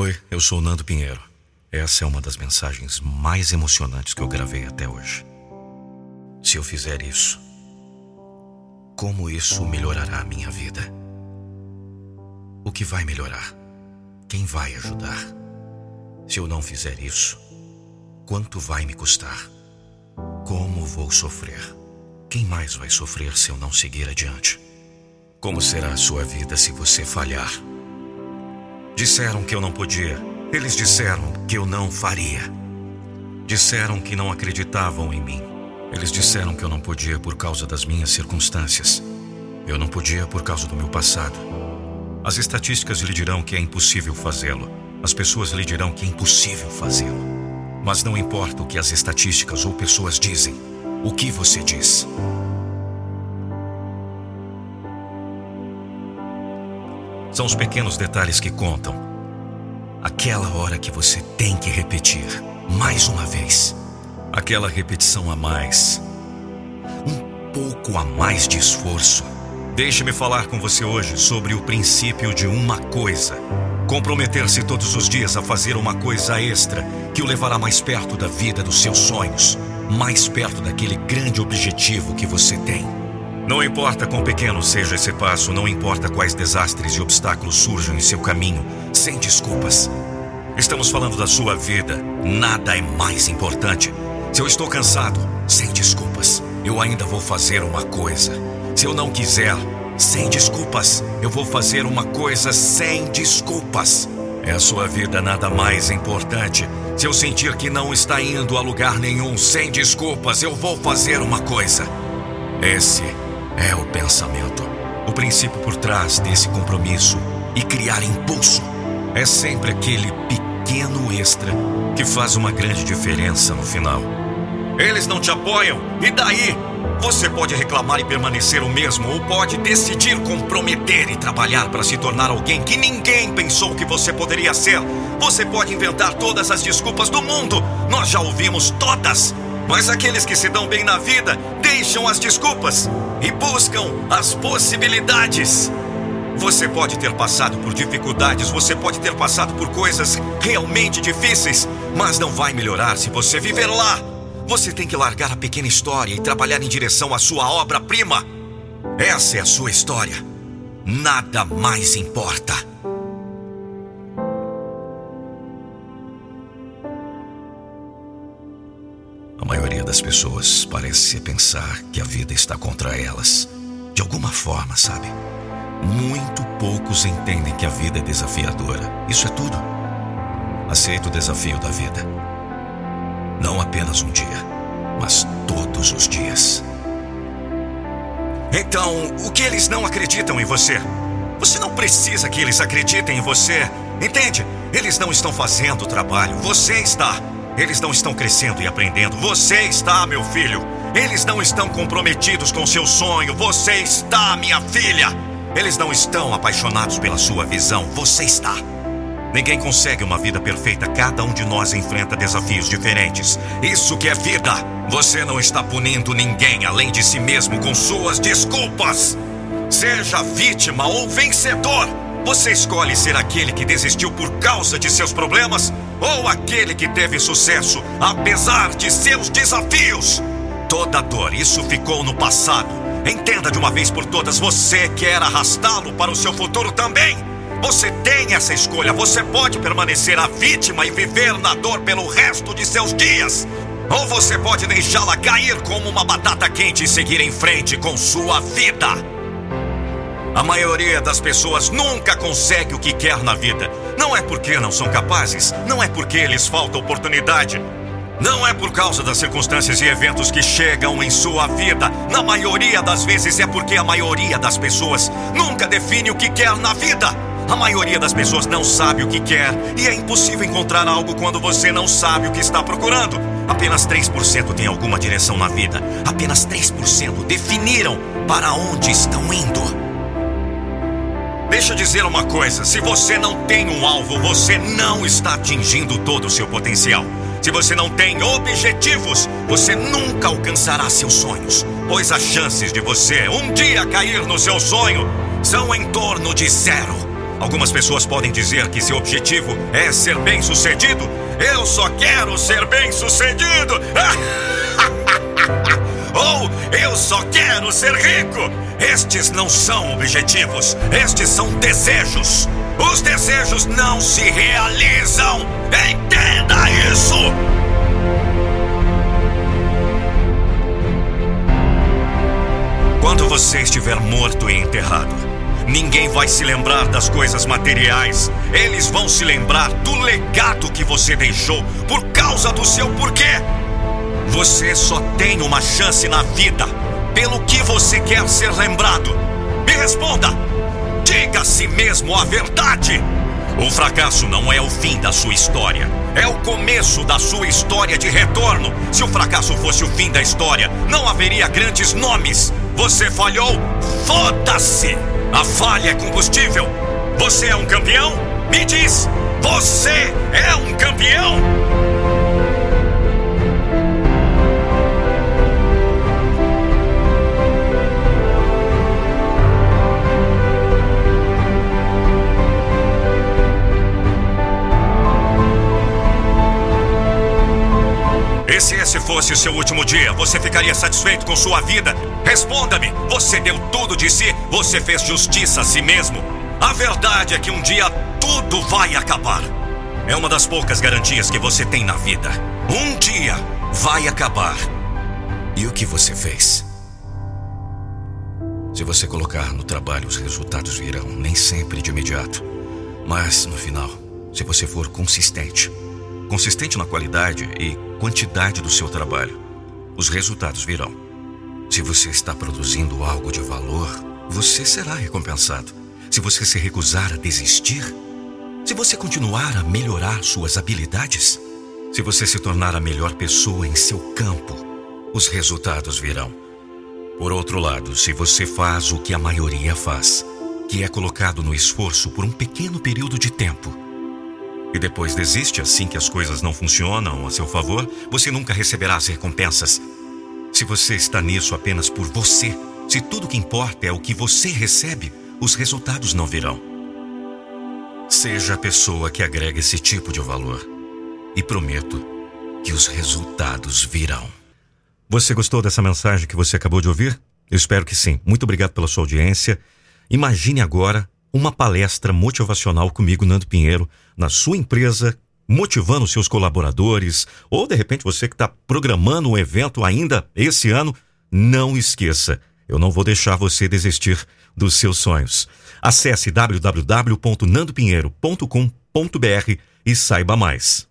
Oi, eu sou Nando Pinheiro. Essa é uma das mensagens mais emocionantes que eu gravei até hoje. Se eu fizer isso, como isso melhorará a minha vida? O que vai melhorar? Quem vai ajudar? Se eu não fizer isso, quanto vai me custar? Como vou sofrer? Quem mais vai sofrer se eu não seguir adiante? Como será a sua vida se você falhar? Disseram que eu não podia. Eles disseram que eu não faria. Disseram que não acreditavam em mim. Eles disseram que eu não podia por causa das minhas circunstâncias. Eu não podia por causa do meu passado. As estatísticas lhe dirão que é impossível fazê-lo. As pessoas lhe dirão que é impossível fazê-lo. Mas não importa o que as estatísticas ou pessoas dizem, o que você diz. São os pequenos detalhes que contam. Aquela hora que você tem que repetir, mais uma vez. Aquela repetição a mais. Um pouco a mais de esforço. Deixe-me falar com você hoje sobre o princípio de uma coisa. Comprometer-se todos os dias a fazer uma coisa extra que o levará mais perto da vida dos seus sonhos, mais perto daquele grande objetivo que você tem. Não importa quão pequeno seja esse passo, não importa quais desastres e obstáculos surjam em seu caminho, sem desculpas. Estamos falando da sua vida, nada é mais importante. Se eu estou cansado, sem desculpas, eu ainda vou fazer uma coisa. Se eu não quiser, sem desculpas, eu vou fazer uma coisa sem desculpas. É a sua vida nada mais importante. Se eu sentir que não está indo a lugar nenhum, sem desculpas, eu vou fazer uma coisa. Esse é o pensamento. O princípio por trás desse compromisso e criar impulso é sempre aquele pequeno extra que faz uma grande diferença no final. Eles não te apoiam, e daí? Você pode reclamar e permanecer o mesmo, ou pode decidir comprometer e trabalhar para se tornar alguém que ninguém pensou que você poderia ser. Você pode inventar todas as desculpas do mundo, nós já ouvimos todas. Mas aqueles que se dão bem na vida deixam as desculpas e buscam as possibilidades. Você pode ter passado por dificuldades, você pode ter passado por coisas realmente difíceis, mas não vai melhorar se você viver lá. Você tem que largar a pequena história e trabalhar em direção à sua obra-prima. Essa é a sua história. Nada mais importa. Maioria das pessoas parece pensar que a vida está contra elas. De alguma forma, sabe? Muito poucos entendem que a vida é desafiadora. Isso é tudo. Aceita o desafio da vida. Não apenas um dia, mas todos os dias. Então, o que eles não acreditam em você? Você não precisa que eles acreditem em você. Entende? Eles não estão fazendo o trabalho, você está. Eles não estão crescendo e aprendendo. Você está, meu filho. Eles não estão comprometidos com seu sonho. Você está, minha filha. Eles não estão apaixonados pela sua visão. Você está. Ninguém consegue uma vida perfeita. Cada um de nós enfrenta desafios diferentes. Isso que é vida. Você não está punindo ninguém além de si mesmo com suas desculpas. Seja vítima ou vencedor. Você escolhe ser aquele que desistiu por causa de seus problemas ou aquele que teve sucesso apesar de seus desafios. Toda dor, isso ficou no passado. Entenda de uma vez por todas, você quer arrastá-lo para o seu futuro também. Você tem essa escolha. Você pode permanecer a vítima e viver na dor pelo resto de seus dias. Ou você pode deixá-la cair como uma batata quente e seguir em frente com sua vida. A maioria das pessoas nunca consegue o que quer na vida. Não é porque não são capazes, não é porque lhes falta oportunidade. Não é por causa das circunstâncias e eventos que chegam em sua vida. Na maioria das vezes é porque a maioria das pessoas nunca define o que quer na vida. A maioria das pessoas não sabe o que quer e é impossível encontrar algo quando você não sabe o que está procurando. Apenas 3% tem alguma direção na vida. Apenas 3% definiram para onde estão indo. Deixa eu dizer uma coisa: se você não tem um alvo, você não está atingindo todo o seu potencial. Se você não tem objetivos, você nunca alcançará seus sonhos, pois as chances de você um dia cair no seu sonho são em torno de zero. Algumas pessoas podem dizer que seu objetivo é ser bem-sucedido. Eu só quero ser bem-sucedido. Ou eu só quero ser rico. Estes não são objetivos, estes são desejos. Os desejos não se realizam. Entenda isso! Quando você estiver morto e enterrado, ninguém vai se lembrar das coisas materiais. Eles vão se lembrar do legado que você deixou por causa do seu porquê. Você só tem uma chance na vida pelo que você quer ser lembrado. Me responda! Diga a si mesmo a verdade! O fracasso não é o fim da sua história, é o começo da sua história de retorno. Se o fracasso fosse o fim da história, não haveria grandes nomes. Você falhou? Foda-se! A falha é combustível. Você é um campeão? Me diz! Você é um campeão? E se esse fosse o seu último dia, você ficaria satisfeito com sua vida? Responda-me! Você deu tudo de si, você fez justiça a si mesmo. A verdade é que um dia tudo vai acabar. É uma das poucas garantias que você tem na vida. Um dia vai acabar. E o que você fez? Se você colocar no trabalho, os resultados virão, nem sempre de imediato. Mas no final, se você for consistente, consistente na qualidade e quantidade do seu trabalho, os resultados virão. Se você está produzindo algo de valor, você será recompensado. Se você se recusar a desistir, se você continuar a melhorar suas habilidades, se você se tornar a melhor pessoa em seu campo, os resultados virão. Por outro lado, se você faz o que a maioria faz, que é colocado no esforço por um pequeno período de tempo, e depois desiste assim que as coisas não funcionam a seu favor, você nunca receberá as recompensas. Se você está nisso apenas por você, se tudo que importa é o que você recebe, os resultados não virão. Seja a pessoa que agrega esse tipo de valor. E prometo que os resultados virão. Você gostou dessa mensagem que você acabou de ouvir? Eu espero que sim. Muito obrigado pela sua audiência. Imagine agora uma palestra motivacional comigo, Nando Pinheiro, na sua empresa, motivando seus colaboradores, ou de repente você que está programando um evento ainda esse ano, não esqueça, eu não vou deixar você desistir dos seus sonhos. Acesse www.nandopinheiro.com.br e saiba mais.